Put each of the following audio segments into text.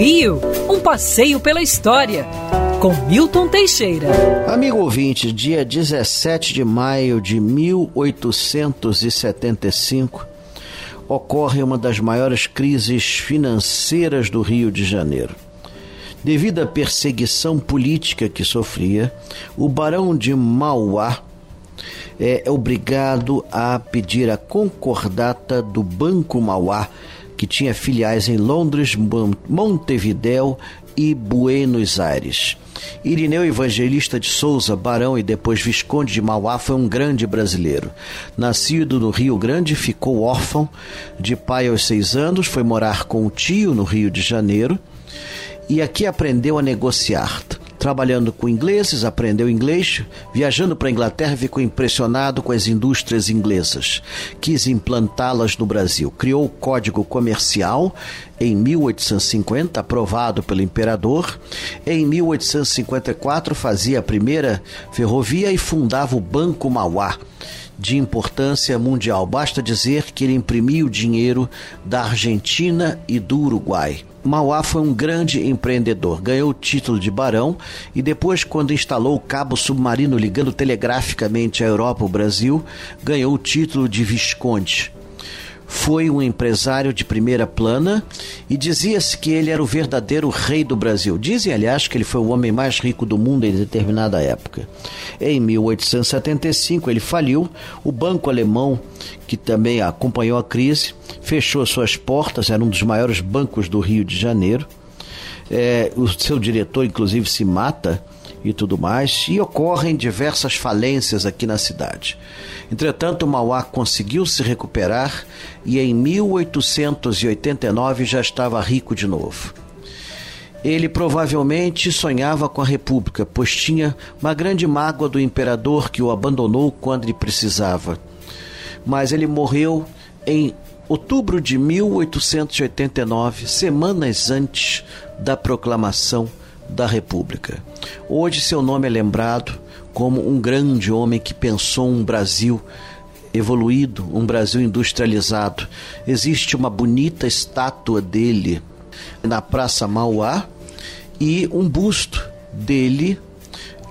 Rio, um passeio pela história, com Milton Teixeira. Amigo ouvinte, dia 17 de maio de 1875, ocorre uma das maiores crises financeiras do Rio de Janeiro. Devido à perseguição política que sofria, o Barão de Mauá é obrigado a pedir a concordata do Banco Mauá que tinha filiais em Londres, Montevidéu e Buenos Aires. Irineu Evangelista de Souza, barão e depois visconde de Mauá, foi um grande brasileiro. Nascido no Rio Grande, ficou órfão de pai aos seis anos, foi morar com o tio no Rio de Janeiro e aqui aprendeu a negociar trabalhando com ingleses, aprendeu inglês, viajando para a Inglaterra, ficou impressionado com as indústrias inglesas. Quis implantá-las no Brasil. Criou o Código Comercial em 1850, aprovado pelo imperador. Em 1854, fazia a primeira ferrovia e fundava o Banco Mauá de importância mundial. Basta dizer que ele imprimiu dinheiro da Argentina e do Uruguai. Mauá foi um grande empreendedor, ganhou o título de barão e depois, quando instalou o cabo submarino ligando telegraficamente a Europa ao Brasil, ganhou o título de visconde foi um empresário de primeira plana e dizia-se que ele era o verdadeiro rei do Brasil. Dizem, aliás, que ele foi o homem mais rico do mundo em determinada época. Em 1875, ele faliu. O banco alemão, que também acompanhou a crise, fechou suas portas, era um dos maiores bancos do Rio de Janeiro. É, o seu diretor, inclusive, se mata e tudo mais, e ocorrem diversas falências aqui na cidade. Entretanto, Mauá conseguiu se recuperar e em 1889 já estava rico de novo. Ele provavelmente sonhava com a República, pois tinha uma grande mágoa do imperador que o abandonou quando ele precisava. Mas ele morreu em outubro de 1889, semanas antes da proclamação da República. Hoje seu nome é lembrado como um grande homem que pensou um Brasil evoluído, um Brasil industrializado. Existe uma bonita estátua dele na Praça Mauá e um busto dele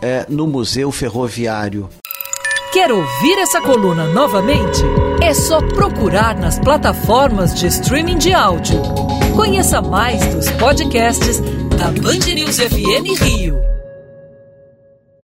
é, no Museu Ferroviário. Quer ouvir essa coluna novamente? É só procurar nas plataformas de streaming de áudio. Conheça mais dos podcasts da Band News FM Rio.